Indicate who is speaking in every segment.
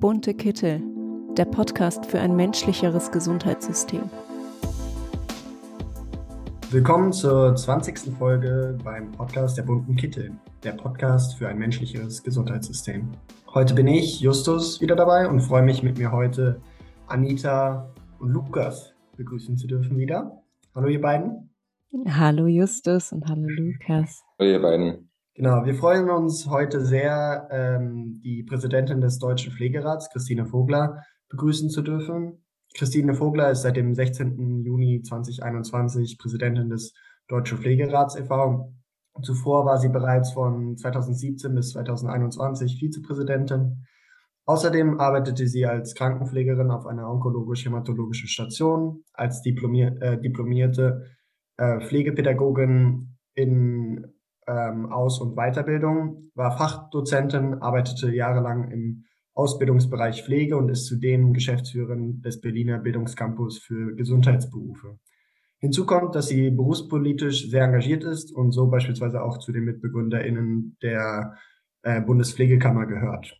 Speaker 1: Bunte Kittel, der Podcast für ein menschlicheres Gesundheitssystem.
Speaker 2: Willkommen zur 20. Folge beim Podcast der Bunten Kittel, der Podcast für ein menschlicheres Gesundheitssystem. Heute bin ich, Justus, wieder dabei und freue mich mit mir heute Anita und Lukas begrüßen zu dürfen wieder. Hallo ihr beiden.
Speaker 1: Hallo Justus und hallo Lukas.
Speaker 3: Hallo ihr beiden.
Speaker 2: Genau, wir freuen uns heute sehr, ähm, die Präsidentin des Deutschen Pflegerats, Christine Vogler, begrüßen zu dürfen. Christine Vogler ist seit dem 16. Juni 2021 Präsidentin des Deutschen Pflegerats e.V. Zuvor war sie bereits von 2017 bis 2021 Vizepräsidentin. Außerdem arbeitete sie als Krankenpflegerin auf einer onkologisch-hämatologischen Station, als diplomier äh, diplomierte äh, Pflegepädagogin in ähm, Aus- und Weiterbildung, war Fachdozentin, arbeitete jahrelang im Ausbildungsbereich Pflege und ist zudem Geschäftsführerin des Berliner Bildungscampus für Gesundheitsberufe. Hinzu kommt, dass sie berufspolitisch sehr engagiert ist und so beispielsweise auch zu den MitbegründerInnen der äh, Bundespflegekammer gehört.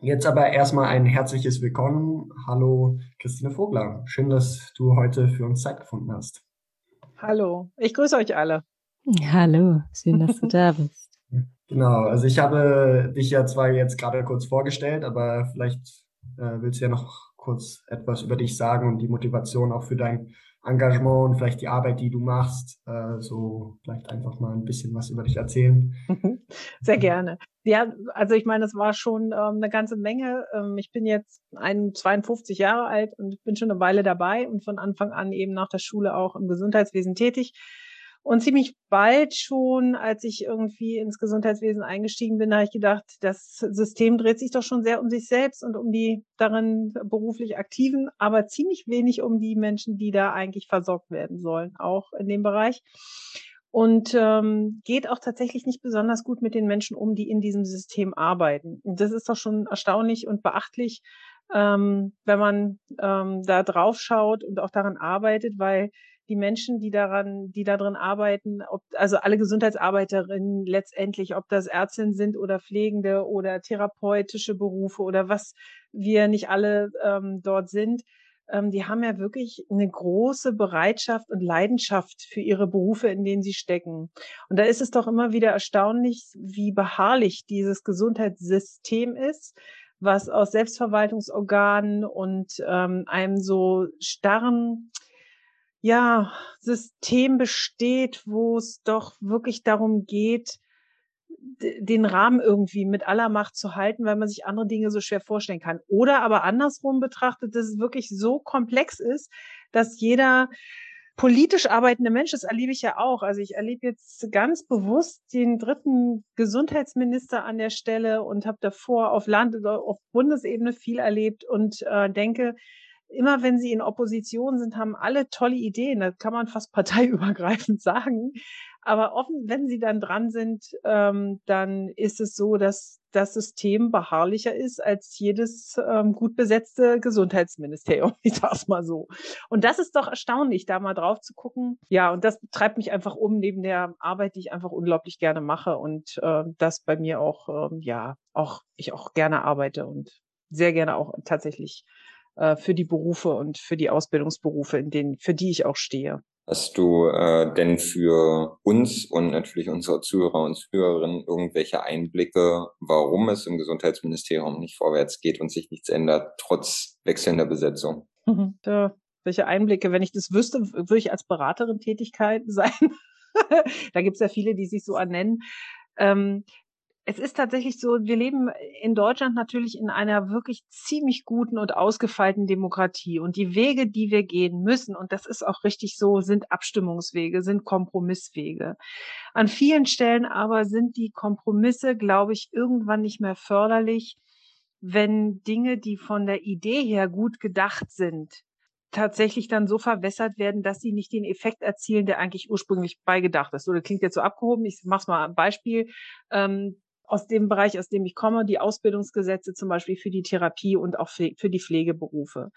Speaker 2: Jetzt aber erstmal ein herzliches Willkommen. Hallo Christine Vogler. Schön, dass du heute für uns Zeit gefunden hast.
Speaker 4: Hallo, ich grüße euch alle.
Speaker 1: Hallo, schön, dass du da bist.
Speaker 2: Genau, also ich habe dich ja zwar jetzt gerade kurz vorgestellt, aber vielleicht äh, willst du ja noch kurz etwas über dich sagen und die Motivation auch für dein Engagement und vielleicht die Arbeit, die du machst. Äh, so vielleicht einfach mal ein bisschen was über dich erzählen.
Speaker 4: Sehr gerne. Ja, also ich meine, es war schon ähm, eine ganze Menge. Ähm, ich bin jetzt ein, 52 Jahre alt und bin schon eine Weile dabei und von Anfang an eben nach der Schule auch im Gesundheitswesen tätig. Und ziemlich bald schon, als ich irgendwie ins Gesundheitswesen eingestiegen bin, habe ich gedacht, das System dreht sich doch schon sehr um sich selbst und um die darin beruflich Aktiven, aber ziemlich wenig um die Menschen, die da eigentlich versorgt werden sollen, auch in dem Bereich. Und ähm, geht auch tatsächlich nicht besonders gut mit den Menschen um, die in diesem System arbeiten. Und das ist doch schon erstaunlich und beachtlich, ähm, wenn man ähm, da drauf schaut und auch daran arbeitet, weil die Menschen, die daran, die da drin arbeiten, ob, also alle Gesundheitsarbeiterinnen letztendlich, ob das Ärztinnen sind oder Pflegende oder therapeutische Berufe oder was wir nicht alle ähm, dort sind, ähm, die haben ja wirklich eine große Bereitschaft und Leidenschaft für ihre Berufe, in denen sie stecken. Und da ist es doch immer wieder erstaunlich, wie beharrlich dieses Gesundheitssystem ist, was aus Selbstverwaltungsorganen und ähm, einem so starren ja, System besteht, wo es doch wirklich darum geht, den Rahmen irgendwie mit aller Macht zu halten, weil man sich andere Dinge so schwer vorstellen kann. Oder aber andersrum betrachtet, dass es wirklich so komplex ist, dass jeder politisch arbeitende Mensch, das erlebe ich ja auch. Also ich erlebe jetzt ganz bewusst den dritten Gesundheitsminister an der Stelle und habe davor auf Land- auf Bundesebene viel erlebt und äh, denke, immer wenn sie in Opposition sind, haben alle tolle Ideen. Das kann man fast parteiübergreifend sagen. Aber offen, wenn sie dann dran sind, ähm, dann ist es so, dass das System beharrlicher ist als jedes ähm, gut besetzte Gesundheitsministerium. Ich sag's mal so. Und das ist doch erstaunlich, da mal drauf zu gucken. Ja, und das treibt mich einfach um neben der Arbeit, die ich einfach unglaublich gerne mache und äh, das bei mir auch, ähm, ja, auch ich auch gerne arbeite und sehr gerne auch tatsächlich äh, für die Berufe und für die Ausbildungsberufe, in denen, für die ich auch stehe.
Speaker 3: Hast du äh, denn für uns und natürlich unsere Zuhörer und Zuhörerinnen irgendwelche Einblicke, warum es im Gesundheitsministerium nicht vorwärts geht und sich nichts ändert, trotz wechselnder Besetzung?
Speaker 4: Mhm. Ja, welche Einblicke? Wenn ich das wüsste, würde ich als Beraterin Tätigkeit sein. da gibt es ja viele, die sich so ernennen. Ähm, es ist tatsächlich so, wir leben in Deutschland natürlich in einer wirklich ziemlich guten und ausgefeilten Demokratie. Und die Wege, die wir gehen müssen, und das ist auch richtig so, sind Abstimmungswege, sind Kompromisswege. An vielen Stellen aber sind die Kompromisse, glaube ich, irgendwann nicht mehr förderlich, wenn Dinge, die von der Idee her gut gedacht sind, tatsächlich dann so verwässert werden, dass sie nicht den Effekt erzielen, der eigentlich ursprünglich beigedacht ist. Das klingt jetzt so abgehoben. Ich mache mal ein Beispiel. Ähm, aus dem Bereich, aus dem ich komme, die Ausbildungsgesetze zum Beispiel für die Therapie und auch für die Pflegeberufe.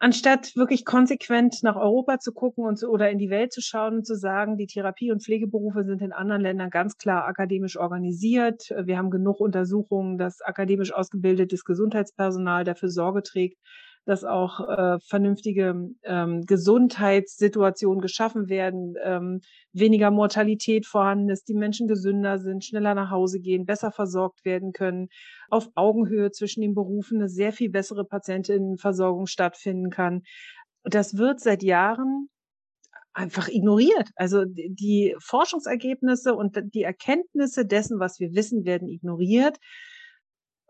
Speaker 4: anstatt wirklich konsequent nach Europa zu gucken und zu, oder in die Welt zu schauen und zu sagen, die Therapie- und Pflegeberufe sind in anderen Ländern ganz klar akademisch organisiert. Wir haben genug Untersuchungen, dass akademisch ausgebildetes Gesundheitspersonal dafür Sorge trägt, dass auch äh, vernünftige ähm, Gesundheitssituationen geschaffen werden, ähm, weniger Mortalität vorhanden ist, die Menschen gesünder sind, schneller nach Hause gehen, besser versorgt werden können, auf Augenhöhe zwischen den Berufen eine sehr viel bessere Patientinnenversorgung stattfinden kann. Das wird seit Jahren einfach ignoriert. Also die Forschungsergebnisse und die Erkenntnisse dessen, was wir wissen, werden ignoriert.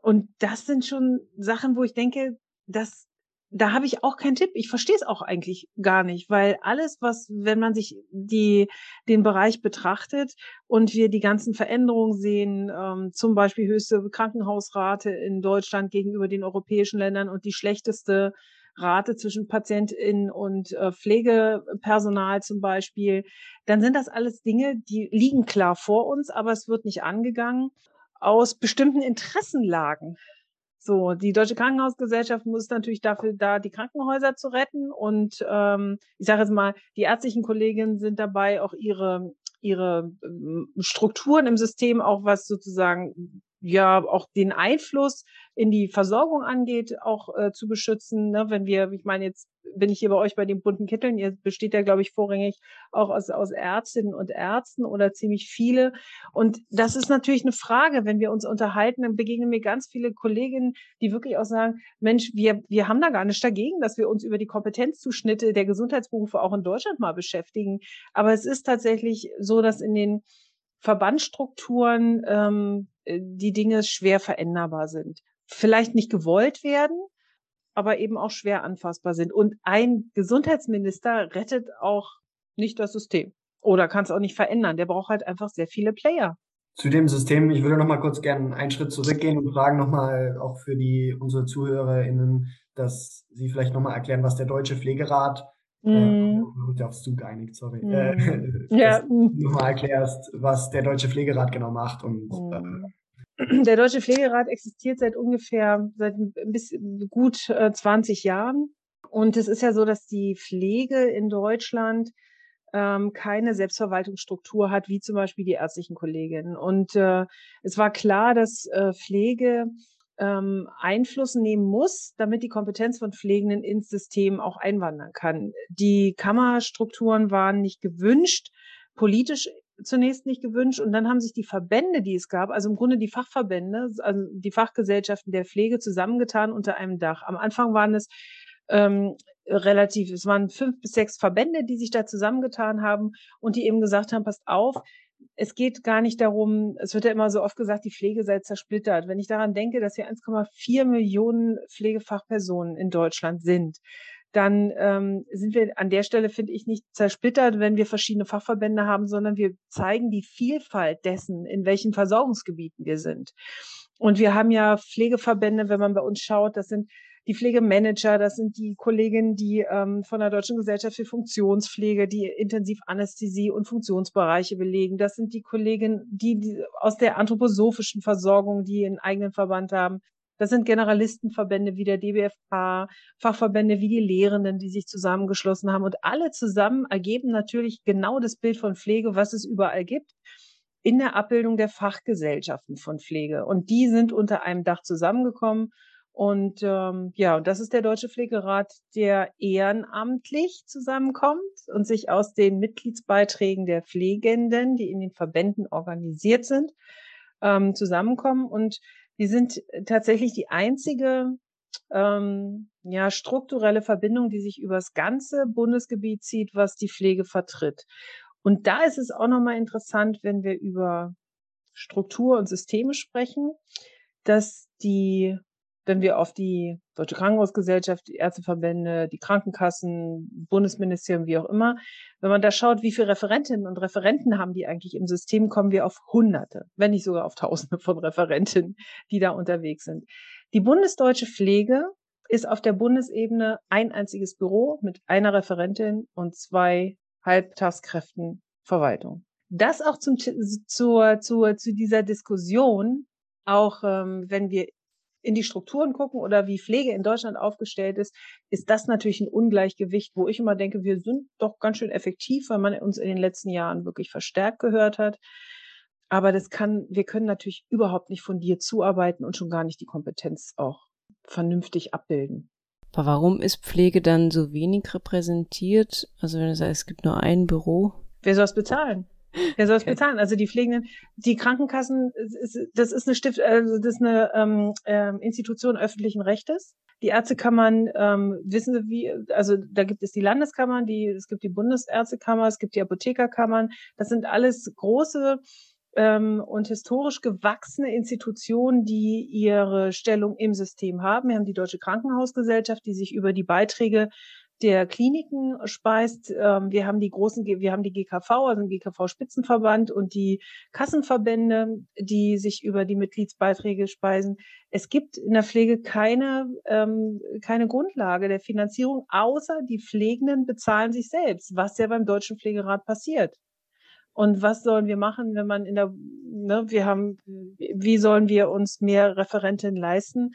Speaker 4: Und das sind schon Sachen, wo ich denke, dass da habe ich auch keinen Tipp. Ich verstehe es auch eigentlich gar nicht, weil alles, was, wenn man sich die, den Bereich betrachtet und wir die ganzen Veränderungen sehen, ähm, zum Beispiel höchste Krankenhausrate in Deutschland gegenüber den europäischen Ländern und die schlechteste Rate zwischen PatientInnen und äh, Pflegepersonal zum Beispiel, dann sind das alles Dinge, die liegen klar vor uns, aber es wird nicht angegangen aus bestimmten Interessenlagen. So, die Deutsche Krankenhausgesellschaft muss natürlich dafür da, die Krankenhäuser zu retten. Und ähm, ich sage jetzt mal, die ärztlichen Kolleginnen sind dabei, auch ihre ihre ähm, Strukturen im System, auch was sozusagen ja auch den Einfluss in die Versorgung angeht, auch äh, zu beschützen. Ne? Wenn wir, ich meine, jetzt bin ich hier bei euch bei den bunten Kitteln, ihr besteht ja, glaube ich, vorrangig auch aus, aus Ärztinnen und Ärzten oder ziemlich viele. Und das ist natürlich eine Frage, wenn wir uns unterhalten, dann begegnen mir ganz viele Kolleginnen, die wirklich auch sagen, Mensch, wir, wir haben da gar nichts dagegen, dass wir uns über die Kompetenzzuschnitte der Gesundheitsberufe auch in Deutschland mal beschäftigen. Aber es ist tatsächlich so, dass in den Verbandsstrukturen ähm, äh, die Dinge schwer veränderbar sind. Vielleicht nicht gewollt werden, aber eben auch schwer anfassbar sind. Und ein Gesundheitsminister rettet auch nicht das System oder kann es auch nicht verändern. Der braucht halt einfach sehr viele Player.
Speaker 2: Zu dem System, ich würde noch mal kurz gerne einen Schritt zurückgehen und fragen noch mal auch für die unsere ZuhörerInnen, dass Sie vielleicht noch mal erklären, was der Deutsche Pflegerat Mm. Äh, mhm. aufs du geeinigt, sorry. Mm. Äh, ja. du nochmal erklärst, was der Deutsche Pflegerat genau macht und mm. äh,
Speaker 4: der Deutsche Pflegerat existiert seit ungefähr, seit bisschen gut äh, 20 Jahren. Und es ist ja so, dass die Pflege in Deutschland ähm, keine Selbstverwaltungsstruktur hat, wie zum Beispiel die ärztlichen Kolleginnen. Und äh, es war klar, dass äh, Pflege ähm, Einfluss nehmen muss, damit die Kompetenz von Pflegenden ins System auch einwandern kann. Die Kammerstrukturen waren nicht gewünscht, politisch zunächst nicht gewünscht und dann haben sich die Verbände, die es gab, also im Grunde die Fachverbände, also die Fachgesellschaften der Pflege zusammengetan unter einem Dach. Am Anfang waren es ähm, relativ, es waren fünf bis sechs Verbände, die sich da zusammengetan haben und die eben gesagt haben, passt auf, es geht gar nicht darum, es wird ja immer so oft gesagt, die Pflege sei zersplittert. Wenn ich daran denke, dass wir 1,4 Millionen Pflegefachpersonen in Deutschland sind, dann ähm, sind wir an der Stelle, finde ich, nicht zersplittert, wenn wir verschiedene Fachverbände haben, sondern wir zeigen die Vielfalt dessen, in welchen Versorgungsgebieten wir sind. Und wir haben ja Pflegeverbände, wenn man bei uns schaut, das sind die Pflegemanager, das sind die Kolleginnen, die ähm, von der Deutschen Gesellschaft für Funktionspflege, die intensiv Anästhesie und Funktionsbereiche belegen. Das sind die Kolleginnen, die, die aus der anthroposophischen Versorgung, die einen eigenen Verband haben. Das sind Generalistenverbände wie der DBFK, Fachverbände wie die Lehrenden, die sich zusammengeschlossen haben. Und alle zusammen ergeben natürlich genau das Bild von Pflege, was es überall gibt, in der Abbildung der Fachgesellschaften von Pflege. Und die sind unter einem Dach zusammengekommen. Und ähm, ja, und das ist der Deutsche Pflegerat, der ehrenamtlich zusammenkommt und sich aus den Mitgliedsbeiträgen der Pflegenden, die in den Verbänden organisiert sind, ähm, zusammenkommen. Und wir sind tatsächlich die einzige ähm, ja, strukturelle Verbindung, die sich über das ganze Bundesgebiet zieht, was die Pflege vertritt. Und da ist es auch nochmal interessant, wenn wir über Struktur und Systeme sprechen, dass die, wenn wir auf die Deutsche Krankenhausgesellschaft, die Ärzteverbände, die Krankenkassen, Bundesministerium, wie auch immer, wenn man da schaut, wie viele Referentinnen und Referenten haben die eigentlich im System, kommen wir auf Hunderte, wenn nicht sogar auf Tausende von Referentinnen, die da unterwegs sind. Die bundesdeutsche Pflege ist auf der Bundesebene ein einziges Büro mit einer Referentin und zwei Halbtagskräften Verwaltung. Das auch zum, zur, zur, zu dieser Diskussion, auch ähm, wenn wir in die Strukturen gucken oder wie Pflege in Deutschland aufgestellt ist, ist das natürlich ein Ungleichgewicht, wo ich immer denke, wir sind doch ganz schön effektiv, weil man uns in den letzten Jahren wirklich verstärkt gehört hat. Aber das kann, wir können natürlich überhaupt nicht von dir zuarbeiten und schon gar nicht die Kompetenz auch vernünftig abbilden.
Speaker 1: Aber warum ist Pflege dann so wenig repräsentiert? Also wenn du sagst, es gibt nur ein Büro.
Speaker 4: Wer soll es bezahlen? Wer soll es okay. bezahlen? Also die Pflegenden, die Krankenkassen, das ist eine Stift, also das ist eine ähm, ähm, Institution öffentlichen Rechtes. Die Ärztekammern, ähm, wissen Sie wie, also da gibt es die Landeskammern, die, es gibt die Bundesärztekammer, es gibt die Apothekerkammern. Das sind alles große ähm, und historisch gewachsene Institutionen, die ihre Stellung im System haben. Wir haben die Deutsche Krankenhausgesellschaft, die sich über die Beiträge der Kliniken speist. Ähm, wir haben die großen, wir haben die GKV, also den GKV-Spitzenverband und die Kassenverbände, die sich über die Mitgliedsbeiträge speisen. Es gibt in der Pflege keine, ähm, keine Grundlage der Finanzierung, außer die Pflegenden bezahlen sich selbst, was ja beim Deutschen Pflegerat passiert. Und was sollen wir machen, wenn man in der, ne, wir haben, wie sollen wir uns mehr Referentinnen leisten?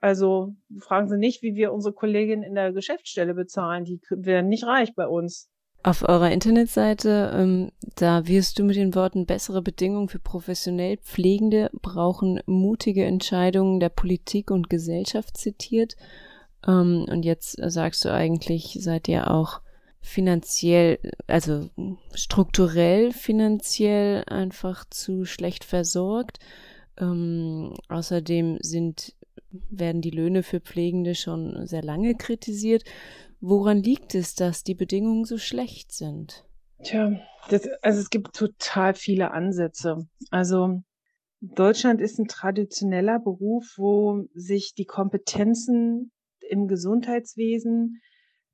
Speaker 4: Also fragen Sie nicht, wie wir unsere Kolleginnen in der Geschäftsstelle bezahlen. Die werden nicht reich bei uns.
Speaker 1: Auf eurer Internetseite, ähm, da wirst du mit den Worten bessere Bedingungen für professionell Pflegende brauchen mutige Entscheidungen der Politik und Gesellschaft zitiert. Ähm, und jetzt sagst du eigentlich, seid ihr auch finanziell, also strukturell finanziell einfach zu schlecht versorgt. Ähm, außerdem sind, werden die Löhne für Pflegende schon sehr lange kritisiert. Woran liegt es, dass die Bedingungen so schlecht sind?
Speaker 4: Tja, das, also es gibt total viele Ansätze. Also Deutschland ist ein traditioneller Beruf, wo sich die Kompetenzen im Gesundheitswesen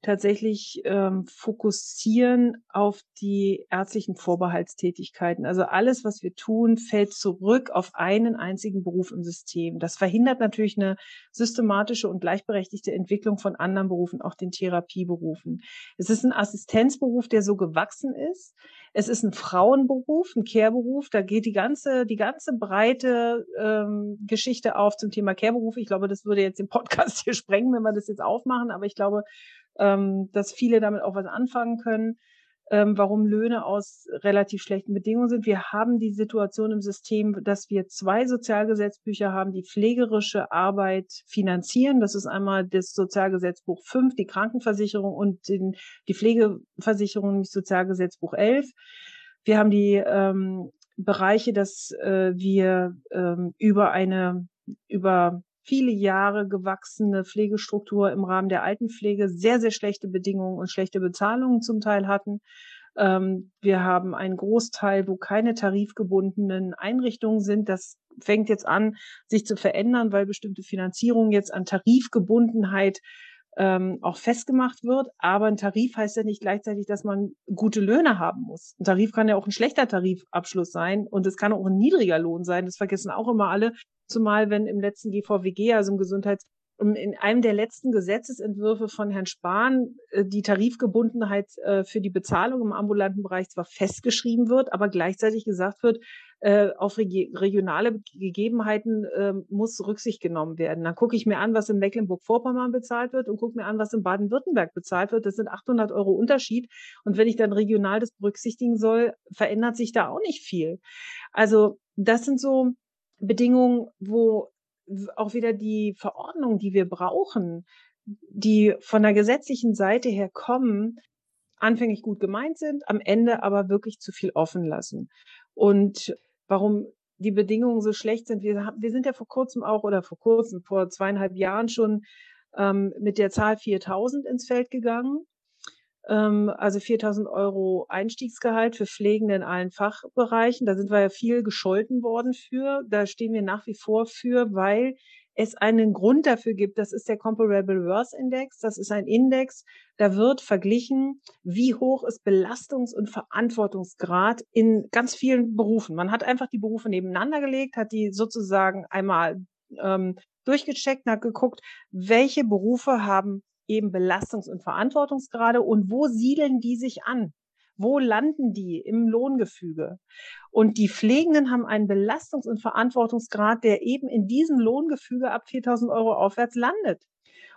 Speaker 4: tatsächlich ähm, fokussieren auf die ärztlichen Vorbehaltstätigkeiten. Also alles, was wir tun, fällt zurück auf einen einzigen Beruf im System. Das verhindert natürlich eine systematische und gleichberechtigte Entwicklung von anderen Berufen, auch den Therapieberufen. Es ist ein Assistenzberuf, der so gewachsen ist. Es ist ein Frauenberuf, ein Care-Beruf. Da geht die ganze, die ganze breite ähm, Geschichte auf zum Thema Care-Beruf. Ich glaube, das würde jetzt den Podcast hier sprengen, wenn wir das jetzt aufmachen. Aber ich glaube, ähm, dass viele damit auch was anfangen können, ähm, warum Löhne aus relativ schlechten Bedingungen sind. Wir haben die Situation im System, dass wir zwei Sozialgesetzbücher haben, die pflegerische Arbeit finanzieren. Das ist einmal das Sozialgesetzbuch 5, die Krankenversicherung und den, die Pflegeversicherung, nämlich Sozialgesetzbuch 11. Wir haben die ähm, Bereiche, dass äh, wir ähm, über eine über viele Jahre gewachsene Pflegestruktur im Rahmen der Altenpflege sehr, sehr schlechte Bedingungen und schlechte Bezahlungen zum Teil hatten. Ähm, wir haben einen Großteil, wo keine tarifgebundenen Einrichtungen sind. Das fängt jetzt an, sich zu verändern, weil bestimmte Finanzierungen jetzt an Tarifgebundenheit ähm, auch festgemacht wird. Aber ein Tarif heißt ja nicht gleichzeitig, dass man gute Löhne haben muss. Ein Tarif kann ja auch ein schlechter Tarifabschluss sein und es kann auch ein niedriger Lohn sein. Das vergessen auch immer alle. Zumal wenn im letzten GVWG, also im Gesundheits in einem der letzten Gesetzesentwürfe von Herrn Spahn äh, die Tarifgebundenheit äh, für die Bezahlung im ambulanten Bereich zwar festgeschrieben wird, aber gleichzeitig gesagt wird, äh, auf regionale Gegebenheiten muss Rücksicht genommen werden. Dann gucke ich mir an, was in Mecklenburg-Vorpommern bezahlt wird und gucke mir an, was in Baden-Württemberg bezahlt wird. Das sind 800 Euro Unterschied. Und wenn ich dann regional das berücksichtigen soll, verändert sich da auch nicht viel. Also das sind so Bedingungen, wo auch wieder die Verordnungen, die wir brauchen, die von der gesetzlichen Seite her kommen, anfänglich gut gemeint sind, am Ende aber wirklich zu viel offen lassen. Und warum die Bedingungen so schlecht sind, wir, wir sind ja vor kurzem auch oder vor kurzem, vor zweieinhalb Jahren schon ähm, mit der Zahl 4000 ins Feld gegangen. Ähm, also 4000 Euro Einstiegsgehalt für Pflegende in allen Fachbereichen. Da sind wir ja viel gescholten worden für. Da stehen wir nach wie vor für, weil es einen Grund dafür gibt. Das ist der Comparable Worth Index. Das ist ein Index, da wird verglichen, wie hoch ist Belastungs- und Verantwortungsgrad in ganz vielen Berufen. Man hat einfach die Berufe nebeneinander gelegt, hat die sozusagen einmal ähm, durchgecheckt hat geguckt, welche Berufe haben eben Belastungs- und Verantwortungsgrade und wo siedeln die sich an? Wo landen die im Lohngefüge? Und die Pflegenden haben einen Belastungs- und Verantwortungsgrad, der eben in diesem Lohngefüge ab 4000 Euro aufwärts landet.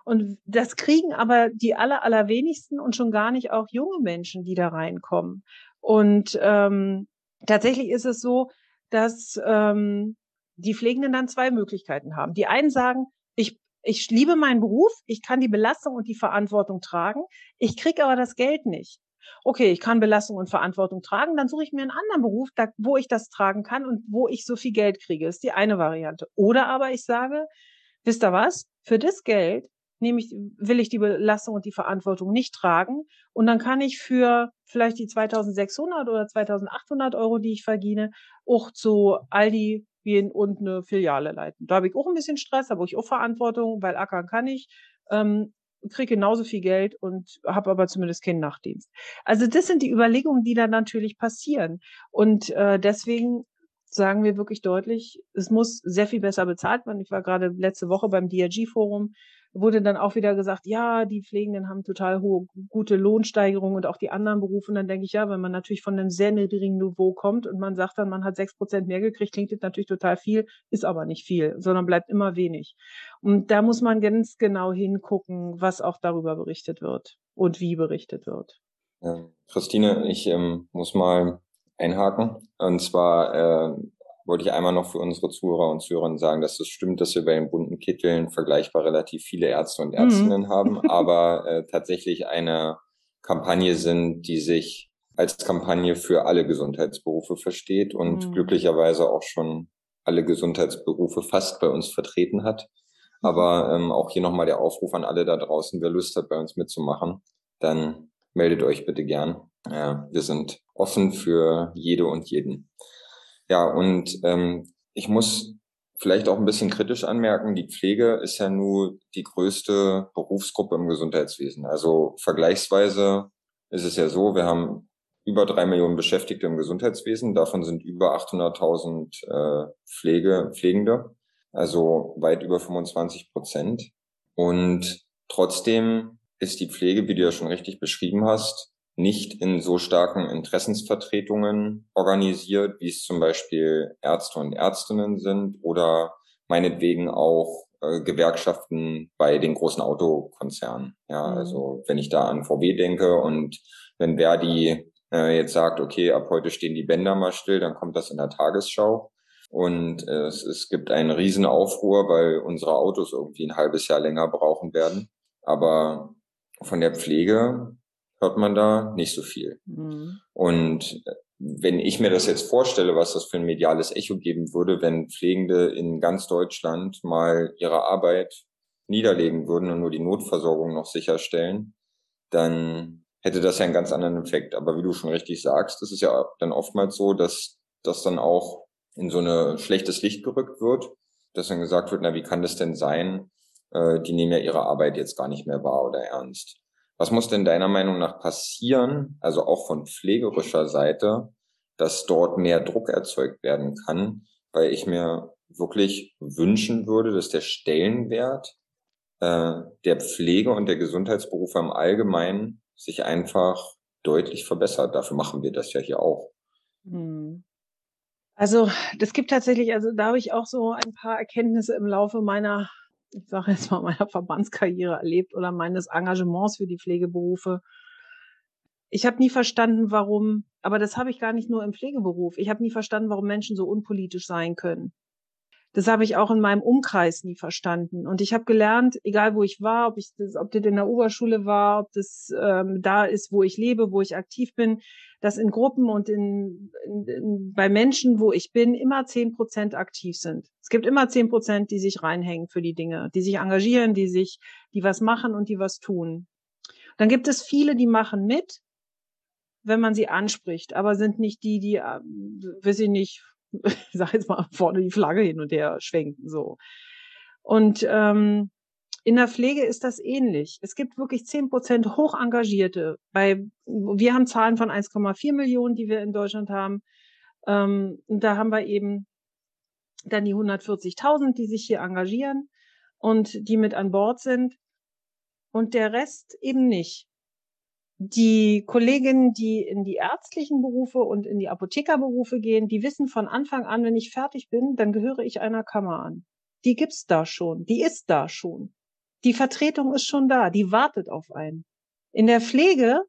Speaker 4: Und das kriegen aber die aller, allerwenigsten und schon gar nicht auch junge Menschen, die da reinkommen. Und ähm, tatsächlich ist es so, dass ähm, die Pflegenden dann zwei Möglichkeiten haben. Die einen sagen, ich, ich liebe meinen Beruf, ich kann die Belastung und die Verantwortung tragen, ich kriege aber das Geld nicht. Okay, ich kann Belastung und Verantwortung tragen, dann suche ich mir einen anderen Beruf, da, wo ich das tragen kann und wo ich so viel Geld kriege. Ist die eine Variante. Oder aber ich sage, wisst ihr was? Für das Geld nehme ich, will ich die Belastung und die Verantwortung nicht tragen. Und dann kann ich für vielleicht die 2600 oder 2800 Euro, die ich verdiene, auch zu Aldi gehen und eine Filiale leiten. Da habe ich auch ein bisschen Stress, da habe ich auch Verantwortung, weil ackern kann ich, ähm, kriege genauso viel Geld und habe aber zumindest keinen Nachtdienst. Also das sind die Überlegungen, die dann natürlich passieren. Und äh, deswegen sagen wir wirklich deutlich, es muss sehr viel besser bezahlt werden. Ich war gerade letzte Woche beim DRG-Forum wurde dann auch wieder gesagt, ja, die Pflegenden haben total hohe, gute Lohnsteigerungen und auch die anderen Berufe. Und dann denke ich, ja, wenn man natürlich von einem sehr niedrigen Niveau kommt und man sagt dann, man hat sechs Prozent mehr gekriegt, klingt das natürlich total viel, ist aber nicht viel, sondern bleibt immer wenig. Und da muss man ganz genau hingucken, was auch darüber berichtet wird und wie berichtet wird.
Speaker 3: Ja, Christine, ich ähm, muss mal einhaken. Und zwar äh, wollte ich einmal noch für unsere Zuhörer und Zuhörerinnen sagen, dass es stimmt, dass wir bei den bunten Kitteln vergleichbar relativ viele Ärzte und Ärztinnen mhm. haben, aber äh, tatsächlich eine Kampagne sind, die sich als Kampagne für alle Gesundheitsberufe versteht und mhm. glücklicherweise auch schon alle Gesundheitsberufe fast bei uns vertreten hat. Aber ähm, auch hier nochmal der Aufruf an alle da draußen, wer Lust hat, bei uns mitzumachen, dann meldet euch bitte gern. Ja, wir sind offen für jede und jeden. Ja, und ähm, ich muss vielleicht auch ein bisschen kritisch anmerken, die Pflege ist ja nur die größte Berufsgruppe im Gesundheitswesen. Also vergleichsweise ist es ja so, wir haben über drei Millionen Beschäftigte im Gesundheitswesen, davon sind über 800.000 äh, Pflege, Pflegende, also weit über 25 Prozent. Und trotzdem ist die Pflege, wie du ja schon richtig beschrieben hast, nicht in so starken Interessensvertretungen organisiert, wie es zum Beispiel Ärzte und Ärztinnen sind oder meinetwegen auch äh, Gewerkschaften bei den großen Autokonzernen. Ja, mhm. also wenn ich da an VW denke und wenn Verdi äh, jetzt sagt, okay, ab heute stehen die Bänder mal still, dann kommt das in der Tagesschau. Und äh, es, es gibt einen riesen Aufruhr, weil unsere Autos irgendwie ein halbes Jahr länger brauchen werden. Aber von der Pflege hört man da nicht so viel. Mhm. Und wenn ich mir das jetzt vorstelle, was das für ein mediales Echo geben würde, wenn Pflegende in ganz Deutschland mal ihre Arbeit niederlegen würden und nur die Notversorgung noch sicherstellen, dann hätte das ja einen ganz anderen Effekt. Aber wie du schon richtig sagst, das ist ja dann oftmals so, dass das dann auch in so ein schlechtes Licht gerückt wird, dass dann gesagt wird, na, wie kann das denn sein? Äh, die nehmen ja ihre Arbeit jetzt gar nicht mehr wahr oder ernst. Was muss denn deiner Meinung nach passieren, also auch von pflegerischer Seite, dass dort mehr Druck erzeugt werden kann? Weil ich mir wirklich wünschen würde, dass der Stellenwert äh, der Pflege und der Gesundheitsberufe im Allgemeinen sich einfach deutlich verbessert. Dafür machen wir das ja hier auch. Hm.
Speaker 4: Also das gibt tatsächlich, also da habe ich auch so ein paar Erkenntnisse im Laufe meiner ich sage jetzt mal, meiner Verbandskarriere erlebt oder meines Engagements für die Pflegeberufe. Ich habe nie verstanden, warum, aber das habe ich gar nicht nur im Pflegeberuf. Ich habe nie verstanden, warum Menschen so unpolitisch sein können. Das habe ich auch in meinem Umkreis nie verstanden. Und ich habe gelernt, egal wo ich war, ob ich das, ob das in der Oberschule war, ob das ähm, da ist, wo ich lebe, wo ich aktiv bin, dass in Gruppen und in, in, in bei Menschen, wo ich bin, immer zehn Prozent aktiv sind. Es gibt immer zehn Prozent, die sich reinhängen für die Dinge, die sich engagieren, die sich, die was machen und die was tun. Dann gibt es viele, die machen mit, wenn man sie anspricht, aber sind nicht die, die, äh, weiß ich nicht, ich sag jetzt mal, vorne die Flagge hin und her schwenken, so. Und ähm, in der Pflege ist das ähnlich. Es gibt wirklich zehn Prozent hoch engagierte. Bei, wir haben Zahlen von 1,4 Millionen, die wir in Deutschland haben. Ähm, und da haben wir eben dann die 140.000, die sich hier engagieren und die mit an Bord sind. Und der Rest eben nicht. Die Kolleginnen, die in die ärztlichen Berufe und in die Apothekerberufe gehen, die wissen von Anfang an, wenn ich fertig bin, dann gehöre ich einer Kammer an. Die gibt's da schon, die ist da schon. Die Vertretung ist schon da, die wartet auf einen. In der Pflege,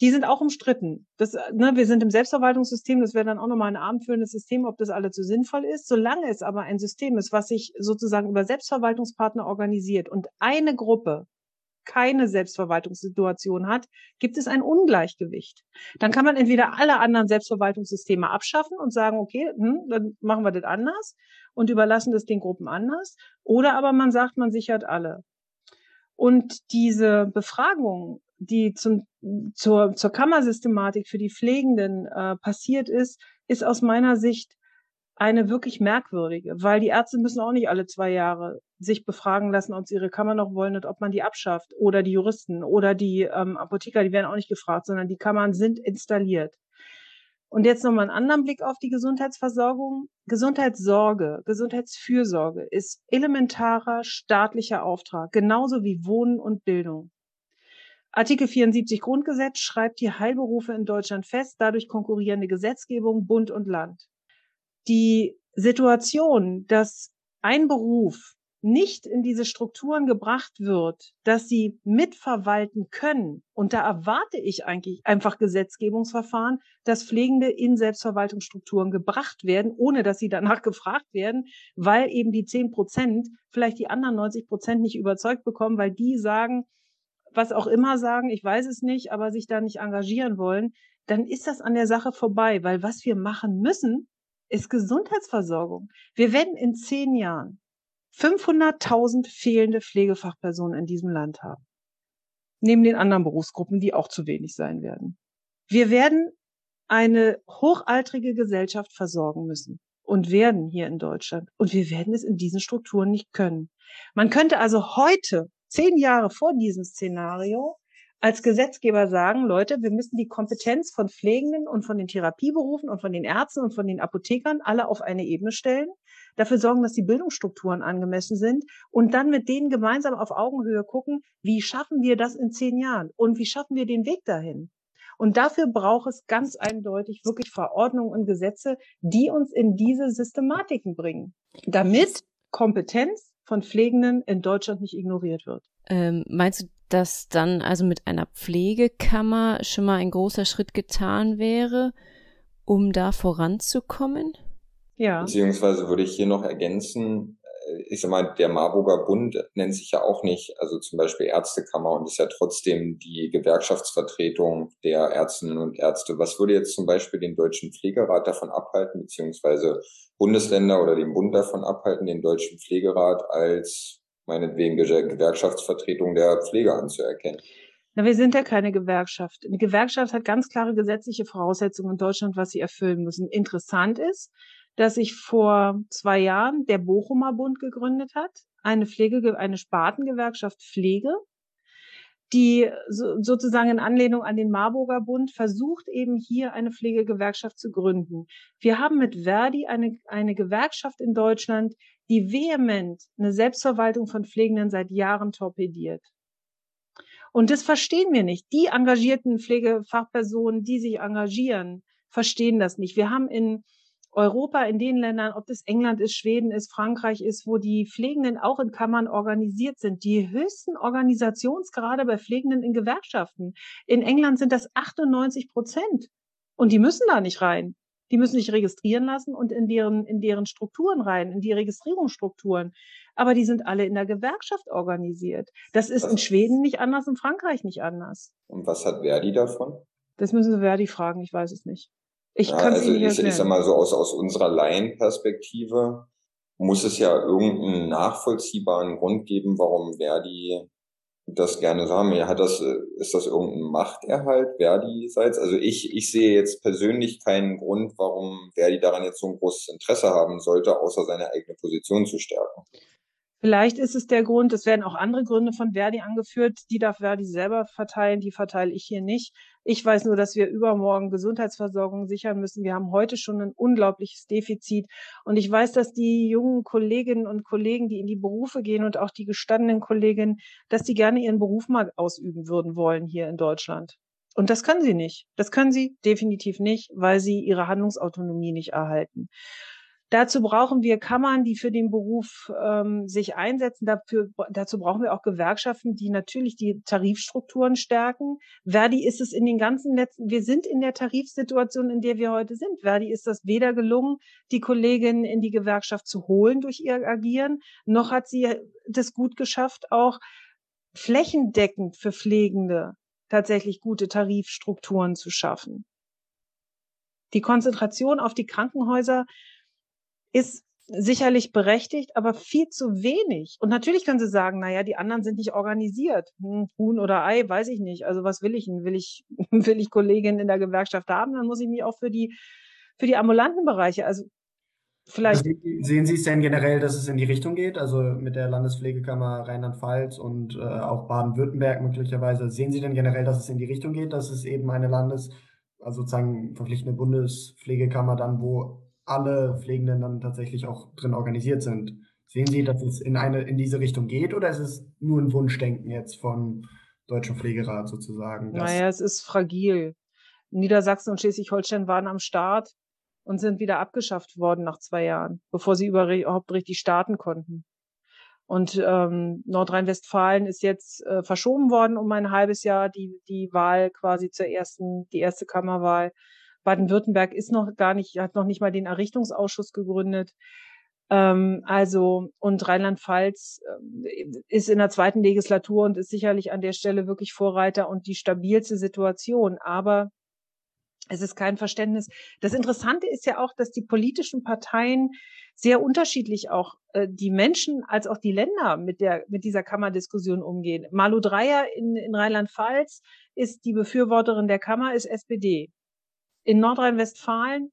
Speaker 4: die sind auch umstritten. Das, ne, wir sind im Selbstverwaltungssystem, das wäre dann auch nochmal ein abendfüllendes System, ob das alles so sinnvoll ist. Solange es aber ein System ist, was sich sozusagen über Selbstverwaltungspartner organisiert und eine Gruppe keine Selbstverwaltungssituation hat, gibt es ein Ungleichgewicht. Dann kann man entweder alle anderen Selbstverwaltungssysteme abschaffen und sagen, okay, hm, dann machen wir das anders und überlassen das den Gruppen anders. Oder aber man sagt, man sichert alle. Und diese Befragung, die zum, zur, zur Kammersystematik für die Pflegenden äh, passiert ist, ist aus meiner Sicht eine wirklich merkwürdige, weil die Ärzte müssen auch nicht alle zwei Jahre sich befragen lassen, ob sie ihre Kammer noch wollen und ob man die abschafft. Oder die Juristen oder die ähm, Apotheker, die werden auch nicht gefragt, sondern die Kammern sind installiert. Und jetzt nochmal einen anderen Blick auf die Gesundheitsversorgung. Gesundheitssorge, Gesundheitsfürsorge ist elementarer staatlicher Auftrag, genauso wie Wohnen und Bildung. Artikel 74 Grundgesetz schreibt die Heilberufe in Deutschland fest, dadurch konkurrierende Gesetzgebung Bund und Land die Situation, dass ein Beruf nicht in diese Strukturen gebracht wird, dass sie mitverwalten können. Und da erwarte ich eigentlich einfach Gesetzgebungsverfahren, dass Pflegende in Selbstverwaltungsstrukturen gebracht werden, ohne dass sie danach gefragt werden, weil eben die zehn Prozent vielleicht die anderen 90 Prozent nicht überzeugt bekommen, weil die sagen, was auch immer sagen, ich weiß es nicht, aber sich da nicht engagieren wollen, dann ist das an der Sache vorbei, weil was wir machen müssen, ist Gesundheitsversorgung. Wir werden in zehn Jahren 500.000 fehlende Pflegefachpersonen in diesem Land haben. Neben den anderen Berufsgruppen, die auch zu wenig sein werden. Wir werden eine hochaltrige Gesellschaft versorgen müssen und werden hier in Deutschland. Und wir werden es in diesen Strukturen nicht können. Man könnte also heute, zehn Jahre vor diesem Szenario, als Gesetzgeber sagen, Leute, wir müssen die Kompetenz von Pflegenden und von den Therapieberufen und von den Ärzten und von den Apothekern alle auf eine Ebene stellen, dafür sorgen, dass die Bildungsstrukturen angemessen sind und dann mit denen gemeinsam auf Augenhöhe gucken, wie schaffen wir das in zehn Jahren und wie schaffen wir den Weg dahin. Und dafür braucht es ganz eindeutig wirklich Verordnungen und Gesetze, die uns in diese Systematiken bringen, damit Kompetenz von Pflegenden in Deutschland nicht ignoriert wird.
Speaker 1: Ähm, meinst du, dass dann also mit einer Pflegekammer schon mal ein großer Schritt getan wäre, um da voranzukommen?
Speaker 3: Ja. Beziehungsweise würde ich hier noch ergänzen, äh, ich sag mal, der Marburger Bund nennt sich ja auch nicht, also zum Beispiel Ärztekammer und ist ja trotzdem die Gewerkschaftsvertretung der Ärztinnen und Ärzte. Was würde jetzt zum Beispiel den Deutschen Pflegerat davon abhalten, beziehungsweise Bundesländer oder den Bund davon abhalten, den Deutschen Pflegerat als meinetwegen Gewerkschaftsvertretung der Pflege anzuerkennen.
Speaker 4: Na, wir sind ja keine Gewerkschaft. Eine Gewerkschaft hat ganz klare gesetzliche Voraussetzungen in Deutschland, was sie erfüllen müssen. Interessant ist, dass sich vor zwei Jahren der Bochumer Bund gegründet hat, eine Pflege, eine Spartengewerkschaft Pflege, die so, sozusagen in Anlehnung an den Marburger Bund versucht eben hier eine Pflegegewerkschaft zu gründen. Wir haben mit Verdi eine, eine Gewerkschaft in Deutschland, die vehement eine Selbstverwaltung von Pflegenden seit Jahren torpediert. Und das verstehen wir nicht. Die engagierten Pflegefachpersonen, die sich engagieren, verstehen das nicht. Wir haben in Europa, in den Ländern, ob das England ist, Schweden ist, Frankreich ist, wo die Pflegenden auch in Kammern organisiert sind, die höchsten Organisationsgrade bei Pflegenden in Gewerkschaften. In England sind das 98 Prozent. Und die müssen da nicht rein. Die müssen sich registrieren lassen und in deren, in deren Strukturen rein, in die Registrierungsstrukturen. Aber die sind alle in der Gewerkschaft organisiert. Das ist was in Schweden nicht anders, in Frankreich nicht anders.
Speaker 3: Und was hat Verdi davon?
Speaker 4: Das müssen Sie Verdi fragen, ich weiß es nicht.
Speaker 3: Ich ja, also Ihnen ich, ich sag mal so aus, aus unserer Laienperspektive muss es ja irgendeinen nachvollziehbaren Grund geben, warum Verdi das gerne so haben. Hat das, äh, ist das irgendein Machterhalt Verdi-seits? Also ich, ich sehe jetzt persönlich keinen Grund, warum Verdi daran jetzt so ein großes Interesse haben sollte, außer seine eigene Position zu stärken.
Speaker 4: Vielleicht ist es der Grund, es werden auch andere Gründe von Verdi angeführt, die darf Verdi selber verteilen, die verteile ich hier nicht. Ich weiß nur, dass wir übermorgen Gesundheitsversorgung sichern müssen. Wir haben heute schon ein unglaubliches Defizit. Und ich weiß, dass die jungen Kolleginnen und Kollegen, die in die Berufe gehen und auch die gestandenen Kolleginnen, dass die gerne ihren Beruf mal ausüben würden wollen hier in Deutschland. Und das können sie nicht. Das können sie definitiv nicht, weil sie ihre Handlungsautonomie nicht erhalten. Dazu brauchen wir Kammern, die für den Beruf ähm, sich einsetzen. Dafür, dazu brauchen wir auch Gewerkschaften, die natürlich die Tarifstrukturen stärken. Verdi ist es in den ganzen letzten, wir sind in der Tarifsituation, in der wir heute sind. Verdi ist das weder gelungen, die Kolleginnen in die Gewerkschaft zu holen durch ihr Agieren, noch hat sie das gut geschafft, auch flächendeckend für Pflegende tatsächlich gute Tarifstrukturen zu schaffen. Die Konzentration auf die Krankenhäuser ist sicherlich berechtigt, aber viel zu wenig. Und natürlich können Sie sagen, naja, die anderen sind nicht organisiert. Hm, Huhn oder Ei, weiß ich nicht. Also was will ich denn? Will ich, will ich Kolleginnen in der Gewerkschaft haben? Dann muss ich mich auch für die, für die ambulanten Bereiche, also vielleicht. Also
Speaker 2: sehen Sie es denn generell, dass es in die Richtung geht? Also mit der Landespflegekammer Rheinland-Pfalz und äh, auch Baden-Württemberg möglicherweise. Sehen Sie denn generell, dass es in die Richtung geht, dass es eben eine Landes-, also sozusagen verpflichtende Bundespflegekammer dann, wo alle Pflegenden dann tatsächlich auch drin organisiert sind. Sehen Sie, dass es in eine in diese Richtung geht oder ist es nur ein Wunschdenken jetzt von Deutschen Pflegerat sozusagen?
Speaker 4: Naja, es ist fragil. Niedersachsen und Schleswig-Holstein waren am Start und sind wieder abgeschafft worden nach zwei Jahren, bevor sie überhaupt richtig starten konnten. Und ähm, Nordrhein-Westfalen ist jetzt äh, verschoben worden um ein halbes Jahr, die, die Wahl quasi zur ersten, die erste Kammerwahl. Baden-Württemberg ist noch gar nicht, hat noch nicht mal den Errichtungsausschuss gegründet. Ähm, also, und Rheinland-Pfalz äh, ist in der zweiten Legislatur und ist sicherlich an der Stelle wirklich Vorreiter und die stabilste Situation. Aber es ist kein Verständnis. Das Interessante ist ja auch, dass die politischen Parteien sehr unterschiedlich auch äh, die Menschen als auch die Länder mit der mit dieser Kammerdiskussion umgehen. Malu Dreyer in, in Rheinland-Pfalz ist die Befürworterin der Kammer, ist SPD. In Nordrhein-Westfalen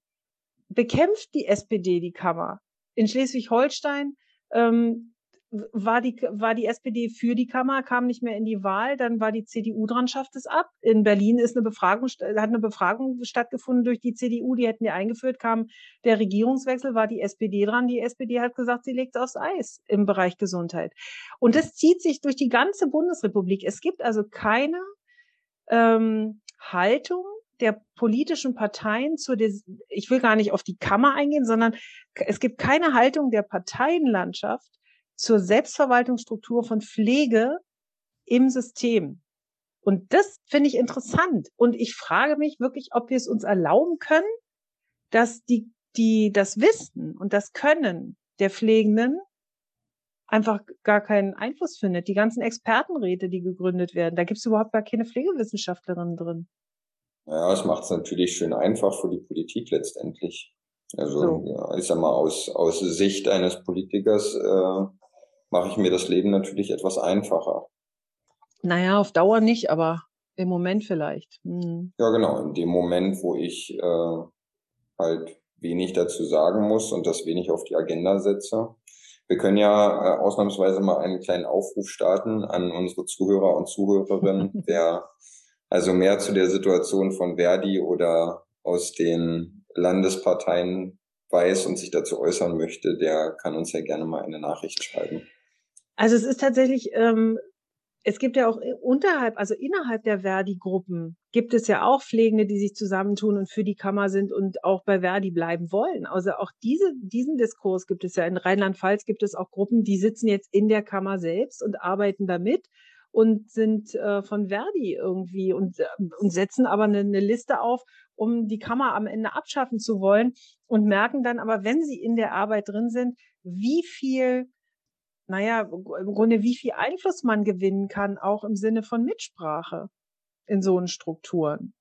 Speaker 4: bekämpft die SPD die Kammer. In Schleswig-Holstein ähm, war die, war die SPD für die Kammer, kam nicht mehr in die Wahl, dann war die CDU dran, schafft es ab. In Berlin ist eine Befragung, hat eine Befragung stattgefunden durch die CDU, die hätten die eingeführt, kam der Regierungswechsel, war die SPD dran. Die SPD hat gesagt, sie legt aufs Eis im Bereich Gesundheit. Und das zieht sich durch die ganze Bundesrepublik. Es gibt also keine ähm, Haltung der politischen Parteien zu der, ich will gar nicht auf die Kammer eingehen, sondern es gibt keine Haltung der Parteienlandschaft zur Selbstverwaltungsstruktur von Pflege im System. Und das finde ich interessant. Und ich frage mich wirklich, ob wir es uns erlauben können, dass die, die, das Wissen und das Können der Pflegenden einfach gar keinen Einfluss findet. Die ganzen Expertenräte, die gegründet werden, da gibt es überhaupt gar keine Pflegewissenschaftlerinnen drin.
Speaker 3: Ja, es macht es natürlich schön einfach für die Politik letztendlich. Also so. ja, ich sag mal, aus, aus Sicht eines Politikers äh, mache ich mir das Leben natürlich etwas einfacher.
Speaker 4: Naja, auf Dauer nicht, aber im Moment vielleicht. Hm.
Speaker 3: Ja, genau. In dem Moment, wo ich äh, halt wenig dazu sagen muss und das wenig auf die Agenda setze. Wir können ja äh, ausnahmsweise mal einen kleinen Aufruf starten an unsere Zuhörer und Zuhörerinnen, wer also mehr zu der Situation von Verdi oder aus den Landesparteien weiß und sich dazu äußern möchte, der kann uns ja gerne mal eine Nachricht schreiben.
Speaker 4: Also es ist tatsächlich, ähm, es gibt ja auch unterhalb, also innerhalb der Verdi-Gruppen gibt es ja auch Pflegende, die sich zusammentun und für die Kammer sind und auch bei Verdi bleiben wollen. Also auch diese, diesen Diskurs gibt es ja. In Rheinland-Pfalz gibt es auch Gruppen, die sitzen jetzt in der Kammer selbst und arbeiten damit und sind äh, von Verdi irgendwie und, äh, und setzen aber eine, eine Liste auf, um die Kammer am Ende abschaffen zu wollen und merken dann aber, wenn sie in der Arbeit drin sind, wie viel naja, im Grunde, wie viel Einfluss man gewinnen kann, auch im Sinne von Mitsprache in so einen Strukturen.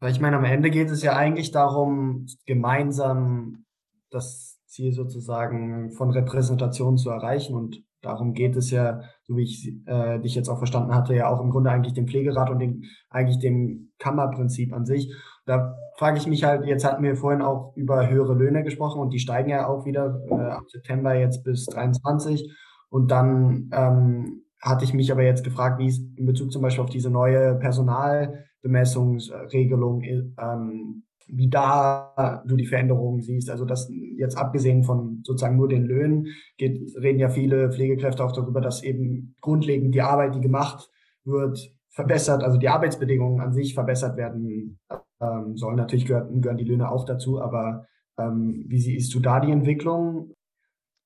Speaker 2: Weil ich meine, am Ende geht es ja eigentlich darum, gemeinsam das Ziel sozusagen von Repräsentation zu erreichen. Und darum geht es ja, so wie ich äh, dich jetzt auch verstanden hatte, ja auch im Grunde eigentlich dem Pflegerat und dem, eigentlich dem Kammerprinzip an sich. Da frage ich mich halt, jetzt hatten wir vorhin auch über höhere Löhne gesprochen und die steigen ja auch wieder äh, ab September jetzt bis 23. Und dann ähm, hatte ich mich aber jetzt gefragt, wie es in Bezug zum Beispiel auf diese neue Personalbemessungsregelung, ähm, wie da du die Veränderungen siehst. Also das jetzt abgesehen von sozusagen nur den Löhnen, geht, reden ja viele Pflegekräfte auch darüber, dass eben grundlegend die Arbeit, die gemacht wird, verbessert, also die Arbeitsbedingungen an sich verbessert werden ähm, sollen. Natürlich gehören, gehören die Löhne auch dazu, aber ähm, wie siehst du da die Entwicklung?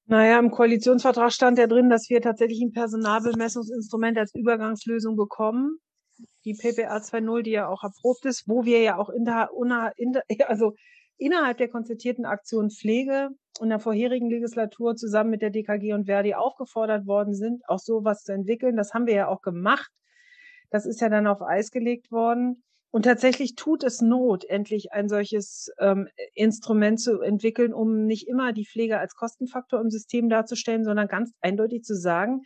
Speaker 4: Naja, im Koalitionsvertrag stand ja drin, dass wir tatsächlich ein Personalbemessungsinstrument als Übergangslösung bekommen. Die PPA 2.0, die ja auch erprobt ist, wo wir ja auch in der, in der, also innerhalb der konzertierten Aktion Pflege in der vorherigen Legislatur zusammen mit der DKG und Verdi aufgefordert worden sind, auch sowas zu entwickeln. Das haben wir ja auch gemacht. Das ist ja dann auf Eis gelegt worden. Und tatsächlich tut es Not, endlich ein solches ähm, Instrument zu entwickeln, um nicht immer die Pflege als Kostenfaktor im System darzustellen, sondern ganz eindeutig zu sagen,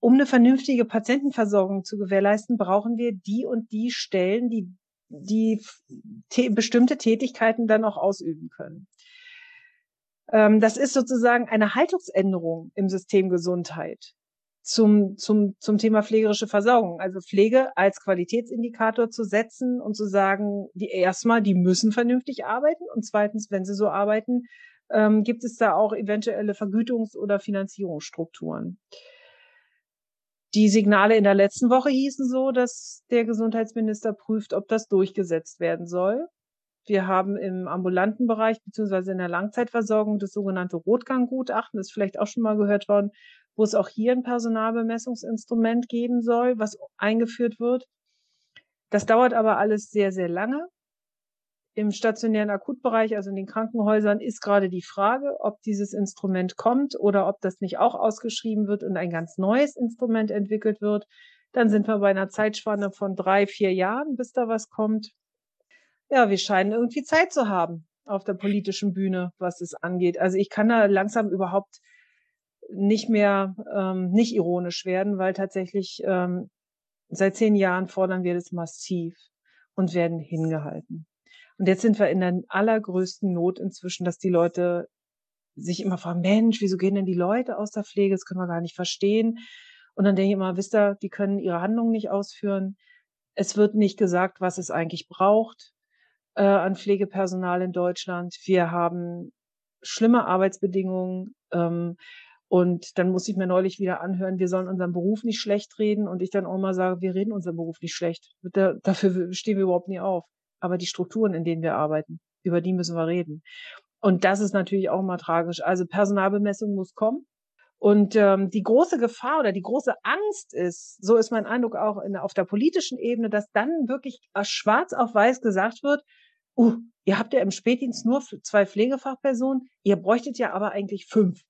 Speaker 4: um eine vernünftige Patientenversorgung zu gewährleisten, brauchen wir die und die Stellen, die die bestimmte Tätigkeiten dann auch ausüben können. Ähm, das ist sozusagen eine Haltungsänderung im System Gesundheit zum, zum, zum Thema pflegerische Versorgung. Also Pflege als Qualitätsindikator zu setzen und zu sagen, die erstmal, die müssen vernünftig arbeiten und zweitens, wenn sie so arbeiten, ähm, gibt es da auch eventuelle Vergütungs- oder Finanzierungsstrukturen. Die Signale in der letzten Woche hießen so, dass der Gesundheitsminister prüft, ob das durchgesetzt werden soll. Wir haben im ambulanten Bereich beziehungsweise in der Langzeitversorgung das sogenannte Rotganggutachten, das ist vielleicht auch schon mal gehört worden, wo es auch hier ein Personalbemessungsinstrument geben soll, was eingeführt wird. Das dauert aber alles sehr, sehr lange. Im stationären Akutbereich, also in den Krankenhäusern, ist gerade die Frage, ob dieses Instrument kommt oder ob das nicht auch ausgeschrieben wird und ein ganz neues Instrument entwickelt wird. Dann sind wir bei einer Zeitspanne von drei, vier Jahren, bis da was kommt ja, wir scheinen irgendwie Zeit zu haben auf der politischen Bühne, was es angeht. Also ich kann da langsam überhaupt nicht mehr ähm, nicht ironisch werden, weil tatsächlich ähm, seit zehn Jahren fordern wir das massiv und werden hingehalten. Und jetzt sind wir in der allergrößten Not inzwischen, dass die Leute sich immer fragen, Mensch, wieso gehen denn die Leute aus der Pflege? Das können wir gar nicht verstehen. Und dann denke ich immer, wisst ihr, die können ihre Handlungen nicht ausführen. Es wird nicht gesagt, was es eigentlich braucht äh, an Pflegepersonal in Deutschland. Wir haben schlimme Arbeitsbedingungen. Ähm, und dann muss ich mir neulich wieder anhören, wir sollen unseren Beruf nicht schlecht reden. Und ich dann auch mal sage, wir reden unseren Beruf nicht schlecht. Da, dafür stehen wir überhaupt nie auf. Aber die Strukturen, in denen wir arbeiten, über die müssen wir reden. Und das ist natürlich auch mal tragisch. Also Personalbemessung muss kommen. Und ähm, die große Gefahr oder die große Angst ist, so ist mein Eindruck auch in, auf der politischen Ebene, dass dann wirklich schwarz auf weiß gesagt wird, uh, ihr habt ja im Spätdienst nur zwei Pflegefachpersonen, ihr bräuchtet ja aber eigentlich fünf,